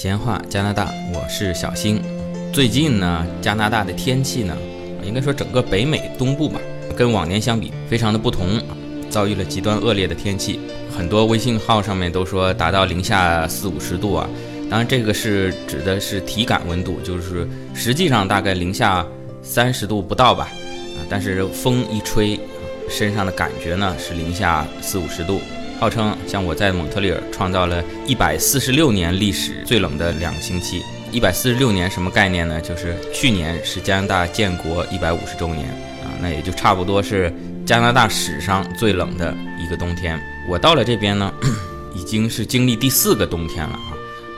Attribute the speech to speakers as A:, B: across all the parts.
A: 闲话加拿大，我是小新。最近呢，加拿大的天气呢，应该说整个北美东部吧，跟往年相比非常的不同，遭遇了极端恶劣的天气。很多微信号上面都说达到零下四五十度啊，当然这个是指的是体感温度，就是实际上大概零下三十度不到吧，啊，但是风一吹，身上的感觉呢是零下四五十度。号称像我在蒙特利尔创造了一百四十六年历史最冷的两个星期。一百四十六年什么概念呢？就是去年是加拿大建国一百五十周年啊，那也就差不多是加拿大史上最冷的一个冬天。我到了这边呢，已经是经历第四个冬天了啊。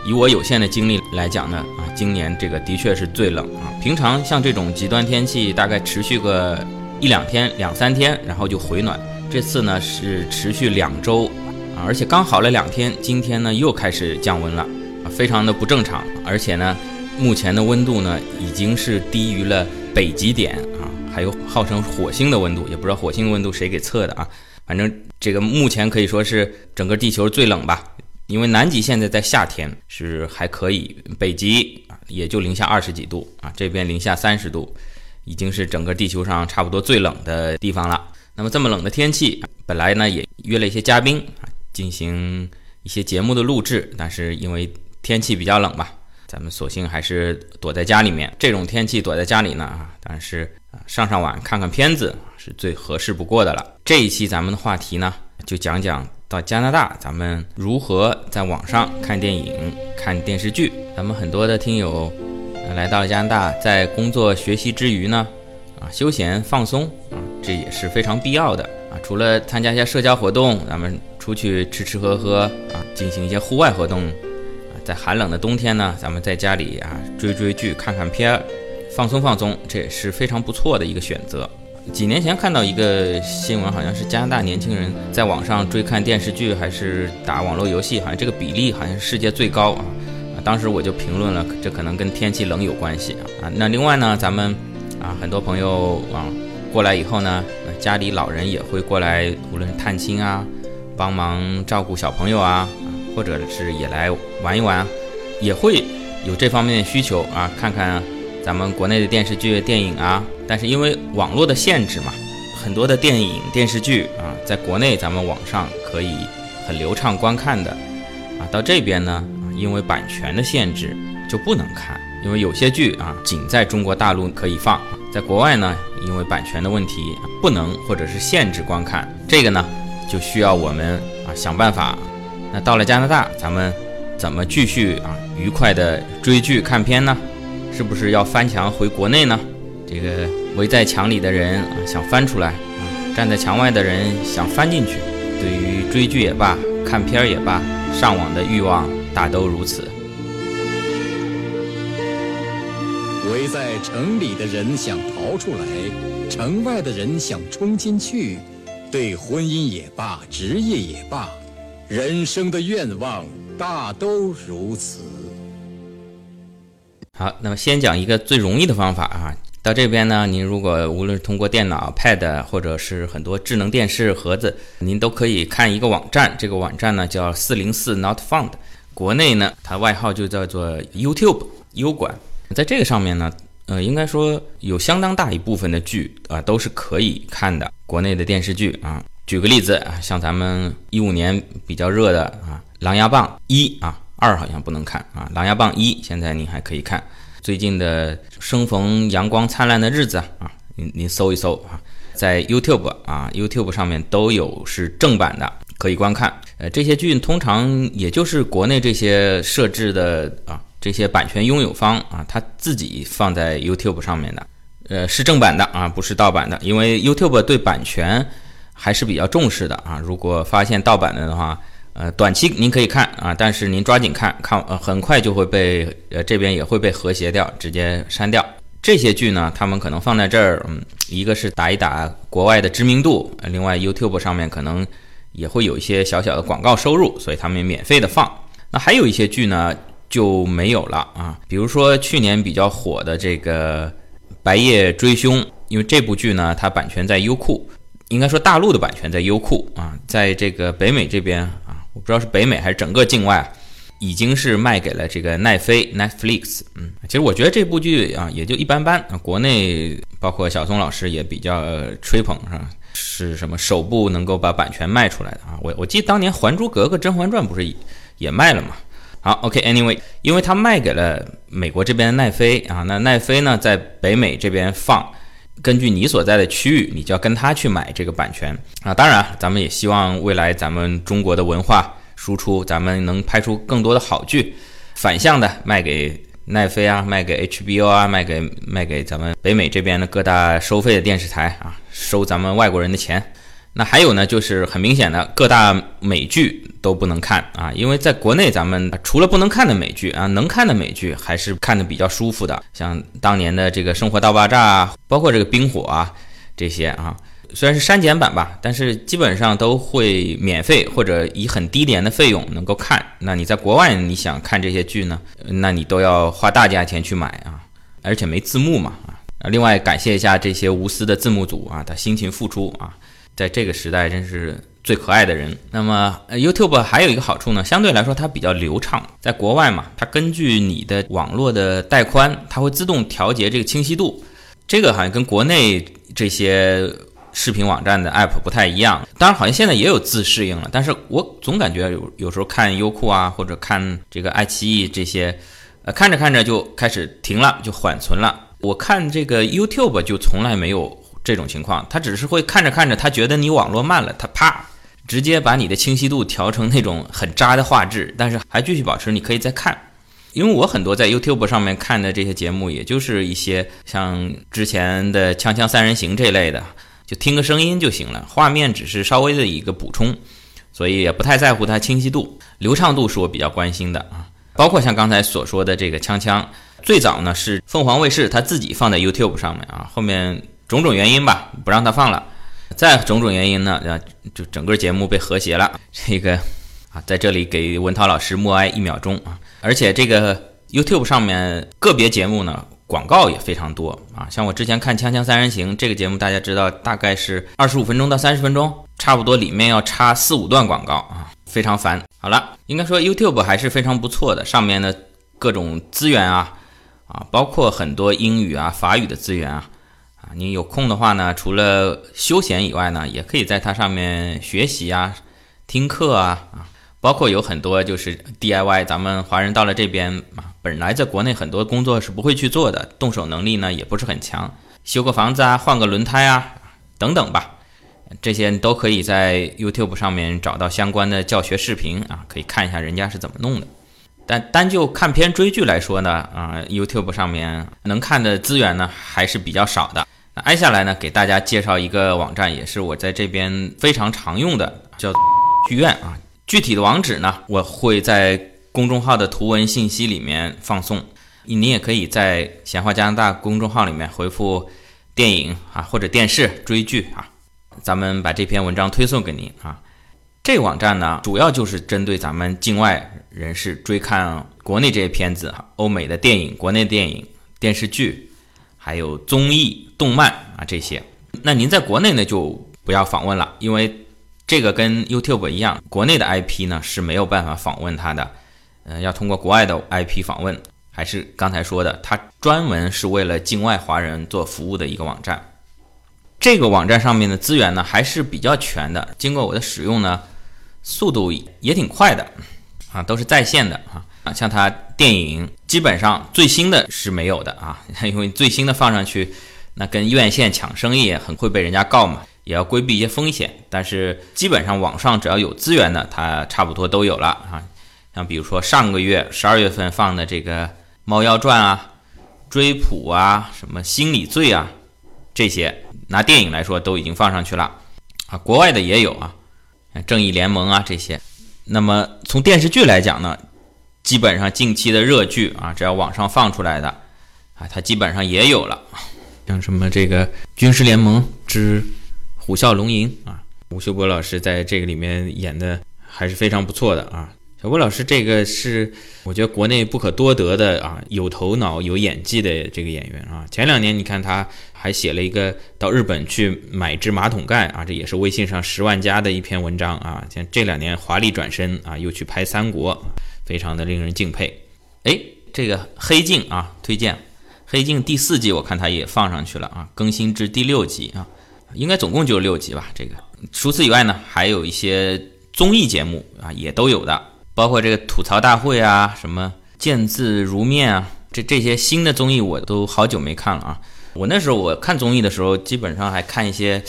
A: 以我有限的经历来讲呢，啊，今年这个的确是最冷啊。平常像这种极端天气，大概持续个一两天、两三天，然后就回暖。这次呢是持续两周，啊，而且刚好了两天，今天呢又开始降温了，啊，非常的不正常。而且呢，目前的温度呢已经是低于了北极点啊，还有号称火星的温度，也不知道火星温度谁给测的啊。反正这个目前可以说是整个地球最冷吧，因为南极现在在夏天是还可以，北极啊也就零下二十几度啊，这边零下三十度，已经是整个地球上差不多最冷的地方了。那么这么冷的天气，本来呢也约了一些嘉宾啊，进行一些节目的录制，但是因为天气比较冷吧，咱们索性还是躲在家里面。这种天气躲在家里呢啊，当然是啊上上网看看片子是最合适不过的了。这一期咱们的话题呢，就讲讲到加拿大咱们如何在网上看电影、看电视剧。咱们很多的听友来到了加拿大，在工作学习之余呢，啊休闲放松啊。这也是非常必要的啊！除了参加一些社交活动，咱们出去吃吃喝喝啊，进行一些户外活动啊，在寒冷的冬天呢，咱们在家里啊追追剧、看看片儿，放松放松，这也是非常不错的一个选择。几年前看到一个新闻，好像是加拿大年轻人在网上追看电视剧还是打网络游戏，好像这个比例好像是世界最高啊！啊，当时我就评论了，这可能跟天气冷有关系！啊，那另外呢，咱们啊很多朋友啊。过来以后呢，家里老人也会过来，无论是探亲啊，帮忙照顾小朋友啊，或者是也来玩一玩，也会有这方面的需求啊，看看咱们国内的电视剧、电影啊。但是因为网络的限制嘛，很多的电影、电视剧啊，在国内咱们网上可以很流畅观看的，啊，到这边呢，因为版权的限制就不能看，因为有些剧啊，仅在中国大陆可以放。在国外呢，因为版权的问题，不能或者是限制观看，这个呢，就需要我们啊想办法。那到了加拿大，咱们怎么继续啊愉快的追剧看片呢？是不是要翻墙回国内呢？这个围在墙里的人啊想翻出来啊，站在墙外的人想翻进去。对于追剧也罢，看片也罢，上网的欲望大都如此。
B: 围在城里的人想逃出来，城外的人想冲进去。对婚姻也罢，职业也罢，人生的愿望大都如此。
A: 好，那么先讲一个最容易的方法啊。到这边呢，您如果无论是通过电脑、Pad，或者是很多智能电视盒子，您都可以看一个网站。这个网站呢叫四零四 Not Found，国内呢它外号就叫做 YouTube 优管。在这个上面呢，呃，应该说有相当大一部分的剧啊都是可以看的。国内的电视剧啊，举个例子啊，像咱们一五年比较热的啊，《琅琊榜一》啊，二好像不能看啊，《琅琊榜一》现在你还可以看。最近的《生逢阳光灿烂的日子》啊，您您搜一搜啊，在 YouTube 啊 YouTube 上面都有是正版的，可以观看。呃，这些剧通常也就是国内这些设置的啊。这些版权拥有方啊，他自己放在 YouTube 上面的，呃，是正版的啊，不是盗版的。因为 YouTube 对版权还是比较重视的啊。如果发现盗版的的话，呃，短期您可以看啊，但是您抓紧看看，呃，很快就会被呃这边也会被和谐掉，直接删掉。这些剧呢，他们可能放在这儿，嗯，一个是打一打国外的知名度，另外 YouTube 上面可能也会有一些小小的广告收入，所以他们免费的放。那还有一些剧呢。就没有了啊，比如说去年比较火的这个《白夜追凶》，因为这部剧呢，它版权在优酷，应该说大陆的版权在优酷啊，在这个北美这边啊，我不知道是北美还是整个境外，已经是卖给了这个奈飞 Netflix。嗯，其实我觉得这部剧啊也就一般般。国内包括小松老师也比较吹捧，是吧？是什么首部能够把版权卖出来的啊？我我记得当年《还珠格格》《甄嬛传》不是也卖了吗？好，OK，Anyway，因为它卖给了美国这边的奈飞啊，那奈飞呢在北美这边放，根据你所在的区域，你就要跟他去买这个版权啊。当然，咱们也希望未来咱们中国的文化输出，咱们能拍出更多的好剧，反向的卖给奈飞啊，卖给 HBO 啊，卖给卖给咱们北美这边的各大收费的电视台啊，收咱们外国人的钱。那还有呢，就是很明显的，各大美剧都不能看啊，因为在国内咱们除了不能看的美剧啊，能看的美剧还是看的比较舒服的，像当年的这个《生活大爆炸》啊，包括这个《冰火》啊，这些啊，虽然是删减版吧，但是基本上都会免费或者以很低廉的费用能够看。那你在国外你想看这些剧呢，那你都要花大价钱去买啊，而且没字幕嘛啊。另外感谢一下这些无私的字幕组啊，他辛勤付出啊。在这个时代，真是最可爱的人。那么，YouTube 还有一个好处呢，相对来说它比较流畅。在国外嘛，它根据你的网络的带宽，它会自动调节这个清晰度。这个好像跟国内这些视频网站的 App 不太一样。当然，好像现在也有自适应了，但是我总感觉有有时候看优酷啊，或者看这个爱奇艺这些，呃，看着看着就开始停了，就缓存了。我看这个 YouTube 就从来没有。这种情况，他只是会看着看着，他觉得你网络慢了，他啪，直接把你的清晰度调成那种很渣的画质，但是还继续保持，你可以再看。因为我很多在 YouTube 上面看的这些节目，也就是一些像之前的《锵锵三人行》这类的，就听个声音就行了，画面只是稍微的一个补充，所以也不太在乎它清晰度、流畅度是我比较关心的啊。包括像刚才所说的这个《锵锵》，最早呢是凤凰卫视他自己放在 YouTube 上面啊，后面。种种原因吧，不让他放了。再种种原因呢，啊，就整个节目被和谐了。这个啊，在这里给文涛老师默哀一秒钟啊。而且这个 YouTube 上面个别节目呢，广告也非常多啊。像我之前看《锵锵三人行》这个节目，大家知道大概是二十五分钟到三十分钟，差不多里面要插四五段广告啊，非常烦。好了，应该说 YouTube 还是非常不错的，上面的各种资源啊，啊，包括很多英语啊、法语的资源啊。啊，你有空的话呢，除了休闲以外呢，也可以在它上面学习啊、听课啊啊，包括有很多就是 DIY。咱们华人到了这边啊，本来在国内很多工作是不会去做的，动手能力呢也不是很强，修个房子啊、换个轮胎啊等等吧，这些都可以在 YouTube 上面找到相关的教学视频啊，可以看一下人家是怎么弄的。但单就看片追剧来说呢，啊，YouTube 上面能看的资源呢还是比较少的。那挨下来呢，给大家介绍一个网站，也是我在这边非常常用的，叫剧院啊。具体的网址呢，我会在公众号的图文信息里面放送。你也可以在闲话加拿大公众号里面回复电影啊或者电视追剧啊，咱们把这篇文章推送给您啊。这个网站呢，主要就是针对咱们境外人士追看国内这些片子，欧美的电影、国内电影、电视剧，还有综艺、动漫啊这些。那您在国内呢就不要访问了，因为这个跟 YouTube 一样，国内的 IP 呢是没有办法访问它的，呃，要通过国外的 IP 访问。还是刚才说的，它专门是为了境外华人做服务的一个网站。这个网站上面的资源呢还是比较全的，经过我的使用呢。速度也挺快的，啊，都是在线的啊啊，像它电影基本上最新的是没有的啊，因为最新的放上去，那跟院线抢生意很会被人家告嘛，也要规避一些风险。但是基本上网上只要有资源的，它差不多都有了啊。像比如说上个月十二月份放的这个《猫妖传》啊、《追捕》啊、什么《心理罪》啊，这些拿电影来说都已经放上去了啊，国外的也有啊。正义联盟啊，这些。那么从电视剧来讲呢，基本上近期的热剧啊，只要网上放出来的啊，它基本上也有了。像什么这个《军事联盟之虎啸龙吟》啊，吴秀波老师在这个里面演的还是非常不错的啊。小郭老师这个是我觉得国内不可多得的啊，有头脑、有演技的这个演员啊。前两年你看他。还写了一个到日本去买只马桶盖啊，这也是微信上十万加的一篇文章啊。像这两年华丽转身啊，又去拍三国，非常的令人敬佩。哎，这个《黑镜》啊，推荐《黑镜》第四季，我看它也放上去了啊，更新至第六集啊，应该总共就六集吧。这个除此以外呢，还有一些综艺节目啊，也都有的，包括这个吐槽大会啊，什么见字如面啊，这这些新的综艺我都好久没看了啊。我那时候我看综艺的时候，基本上还看一些，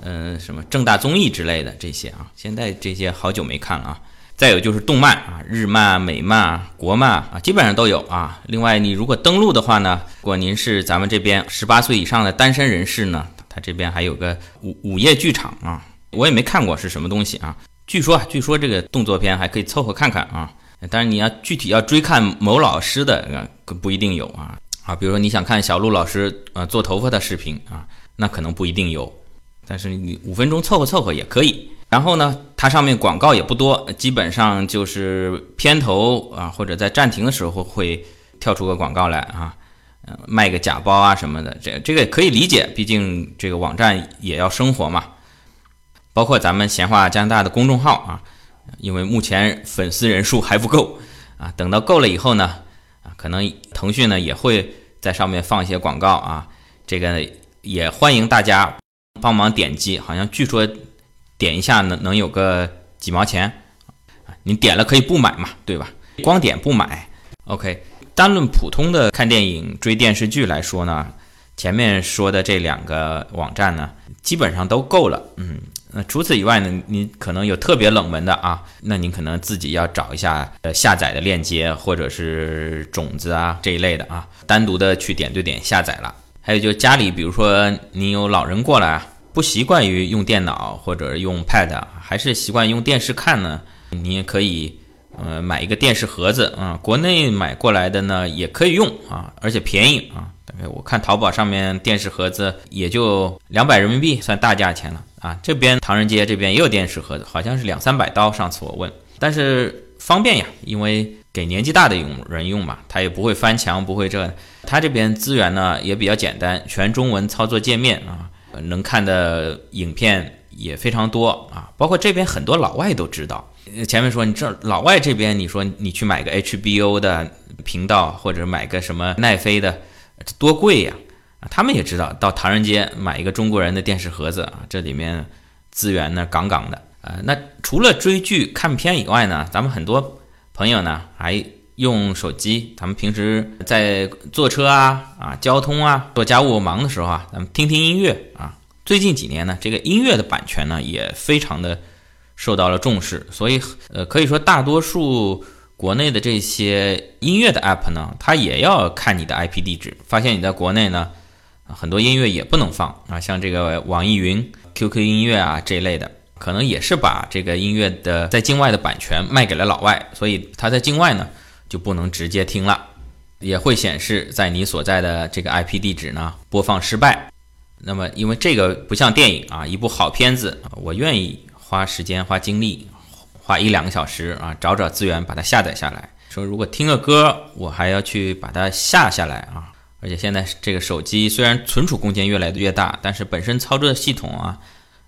A: 嗯，什么正大综艺之类的这些啊。现在这些好久没看了啊。再有就是动漫啊，日漫、美漫、国漫啊，基本上都有啊。另外，你如果登录的话呢，如果您是咱们这边十八岁以上的单身人士呢，他这边还有个午午夜剧场啊，我也没看过是什么东西啊。据说，据说这个动作片还可以凑合看看啊。但是你要具体要追看某老师的，不一定有啊。啊，比如说你想看小鹿老师呃做头发的视频啊，那可能不一定有，但是你五分钟凑合凑合也可以。然后呢，它上面广告也不多，基本上就是片头啊或者在暂停的时候会跳出个广告来啊，呃卖个假包啊什么的，这这个可以理解，毕竟这个网站也要生活嘛。包括咱们闲话加拿大的公众号啊，因为目前粉丝人数还不够啊，等到够了以后呢。啊可能腾讯呢也会在上面放一些广告啊，这个也欢迎大家帮忙点击，好像据说点一下能能有个几毛钱，你点了可以不买嘛，对吧？光点不买，OK。单论普通的看电影、追电视剧来说呢，前面说的这两个网站呢，基本上都够了，嗯。那除此以外呢？你可能有特别冷门的啊，那您可能自己要找一下呃下载的链接或者是种子啊这一类的啊，单独的去点对点下载了。还有就家里，比如说你有老人过来，不习惯于用电脑或者用 Pad，还是习惯用电视看呢？你也可以呃买一个电视盒子啊，国内买过来的呢也可以用啊，而且便宜啊。大概我看淘宝上面电视盒子也就两百人民币，算大价钱了。啊，这边唐人街这边也有电视盒子，好像是两三百刀。上次我问，但是方便呀，因为给年纪大的用人用嘛，他也不会翻墙，不会这。他这边资源呢也比较简单，全中文操作界面啊，能看的影片也非常多啊，包括这边很多老外都知道。前面说你这老外这边，你说你去买个 HBO 的频道或者买个什么奈飞的，多贵呀。他们也知道到唐人街买一个中国人的电视盒子啊，这里面资源呢杠杠的啊。那除了追剧看片以外呢，咱们很多朋友呢还用手机，咱们平时在坐车啊啊交通啊做家务忙的时候啊，咱们听听音乐啊。最近几年呢，这个音乐的版权呢也非常的受到了重视，所以呃可以说大多数国内的这些音乐的 app 呢，它也要看你的 IP 地址，发现你在国内呢。很多音乐也不能放啊，像这个网易云、QQ 音乐啊这一类的，可能也是把这个音乐的在境外的版权卖给了老外，所以它在境外呢就不能直接听了，也会显示在你所在的这个 IP 地址呢播放失败。那么因为这个不像电影啊，一部好片子，我愿意花时间、花精力、花一两个小时啊，找找资源把它下载下来。说如果听个歌，我还要去把它下下来啊。而且现在这个手机虽然存储空间越来越大，但是本身操作的系统啊、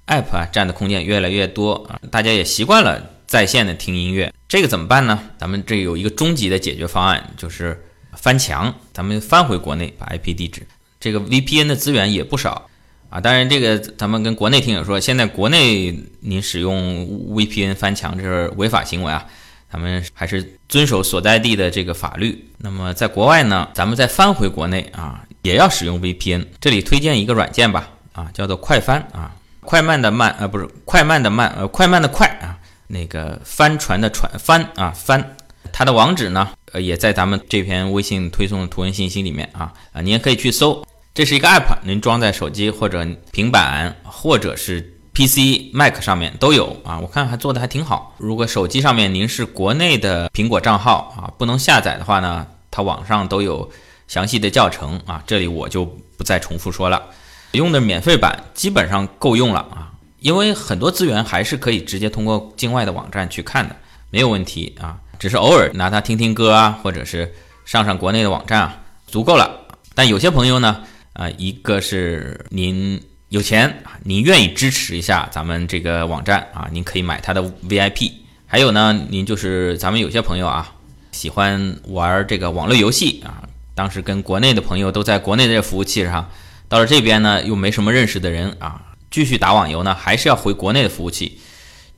A: App 啊占的空间越来越多啊，大家也习惯了在线的听音乐，这个怎么办呢？咱们这有一个终极的解决方案，就是翻墙，咱们翻回国内，把 IP 地址，这个 VPN 的资源也不少啊。当然，这个咱们跟国内听友说，现在国内您使用 VPN 翻墙这是违法行为啊。咱们还是遵守所在地的这个法律。那么在国外呢，咱们再翻回国内啊，也要使用 VPN。这里推荐一个软件吧，啊，叫做快翻啊，快慢的慢，呃，不是快慢的慢，呃，快慢的快啊，那个帆船的船帆啊帆。它的网址呢，呃，也在咱们这篇微信推送的图文信息里面啊，啊，您也可以去搜。这是一个 App，您装在手机或者平板或者是。PC、Mac 上面都有啊，我看还做的还挺好。如果手机上面您是国内的苹果账号啊，不能下载的话呢，它网上都有详细的教程啊，这里我就不再重复说了。用的免费版基本上够用了啊，因为很多资源还是可以直接通过境外的网站去看的，没有问题啊。只是偶尔拿它听听歌啊，或者是上上国内的网站啊，足够了。但有些朋友呢，啊，一个是您。有钱啊，您愿意支持一下咱们这个网站啊？您可以买它的 VIP。还有呢，您就是咱们有些朋友啊，喜欢玩这个网络游戏啊，当时跟国内的朋友都在国内的服务器上，到了这边呢又没什么认识的人啊，继续打网游呢，还是要回国内的服务器。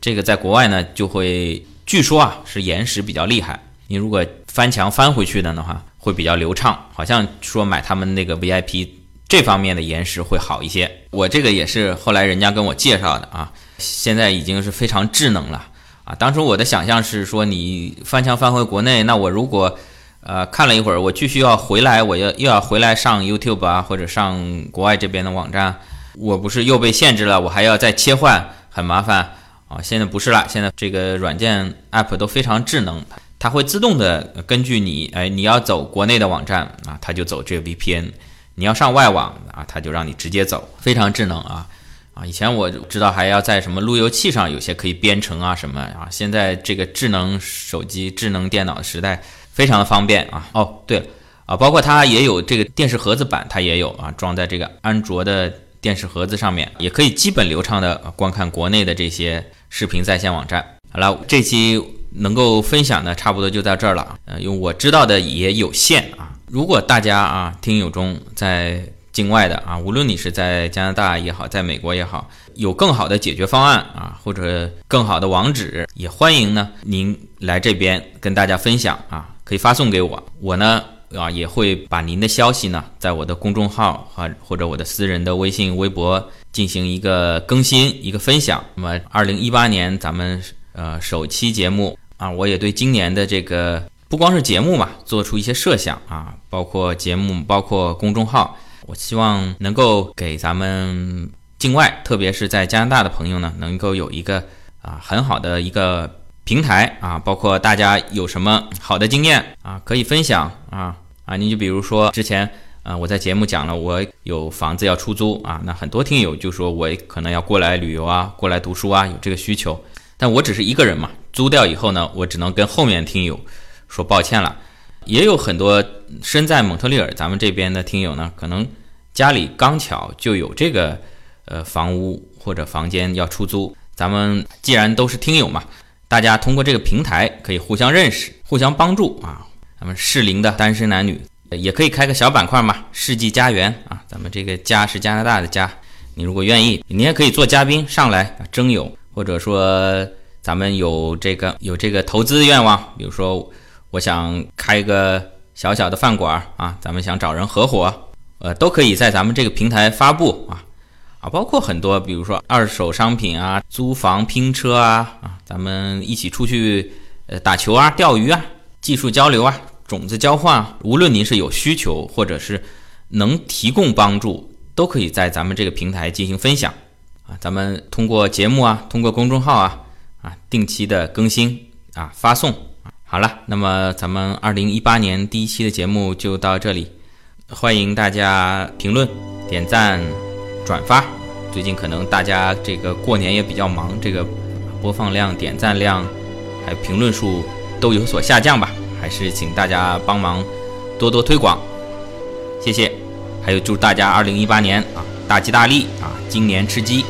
A: 这个在国外呢就会，据说啊是延时比较厉害，你如果翻墙翻回去的的话，会比较流畅，好像说买他们那个 VIP 这方面的延时会好一些。我这个也是后来人家跟我介绍的啊，现在已经是非常智能了。啊，当初我的想象是说，你翻墙翻回国内，那我如果，呃，看了一会儿，我继续要回来，我要又要回来上 YouTube 啊，或者上国外这边的网站，我不是又被限制了，我还要再切换，很麻烦啊。现在不是了，现在这个软件 App 都非常智能，它会自动的根据你，哎，你要走国内的网站啊，它就走这个 VPN；你要上外网啊，它就让你直接走，非常智能啊。啊，以前我知道还要在什么路由器上有些可以编程啊什么啊，现在这个智能手机、智能电脑的时代非常的方便啊。哦，对了啊，包括它也有这个电视盒子版，它也有啊，装在这个安卓的电视盒子上面，也可以基本流畅的观看国内的这些视频在线网站。好了，这期能够分享的差不多就到这儿了，呃，因为我知道的也有限啊。如果大家啊听友中在境外的啊，无论你是在加拿大也好，在美国也好，有更好的解决方案啊，或者更好的网址，也欢迎呢您来这边跟大家分享啊，可以发送给我，我呢啊也会把您的消息呢在我的公众号啊或者我的私人的微信、微博进行一个更新、一个分享。那么，二零一八年咱们呃首期节目啊，我也对今年的这个不光是节目嘛，做出一些设想啊，包括节目，包括公众号。我希望能够给咱们境外，特别是在加拿大的朋友呢，能够有一个啊很好的一个平台啊，包括大家有什么好的经验啊，可以分享啊啊，你就比如说之前啊我在节目讲了，我有房子要出租啊，那很多听友就说我可能要过来旅游啊，过来读书啊，有这个需求，但我只是一个人嘛，租掉以后呢，我只能跟后面听友说抱歉了，也有很多身在蒙特利尔咱们这边的听友呢，可能。家里刚巧就有这个，呃，房屋或者房间要出租。咱们既然都是听友嘛，大家通过这个平台可以互相认识、互相帮助啊。咱们适龄的单身男女也可以开个小板块嘛，世纪家园啊。咱们这个家是加拿大的家，你如果愿意，你也可以做嘉宾上来征友，或者说咱们有这个有这个投资愿望，比如说我想开个小小的饭馆啊，咱们想找人合伙。呃，都可以在咱们这个平台发布啊，啊，包括很多，比如说二手商品啊、租房拼车啊，啊，咱们一起出去呃打球啊、钓鱼啊、技术交流啊、种子交换啊，无论您是有需求或者是能提供帮助，都可以在咱们这个平台进行分享啊。咱们通过节目啊，通过公众号啊，啊，定期的更新啊，发送。好了，那么咱们二零一八年第一期的节目就到这里。欢迎大家评论、点赞、转发。最近可能大家这个过年也比较忙，这个播放量、点赞量还有评论数都有所下降吧？还是请大家帮忙多多推广，谢谢。还有祝大家二零一八年啊大吉大利啊，今年吃鸡。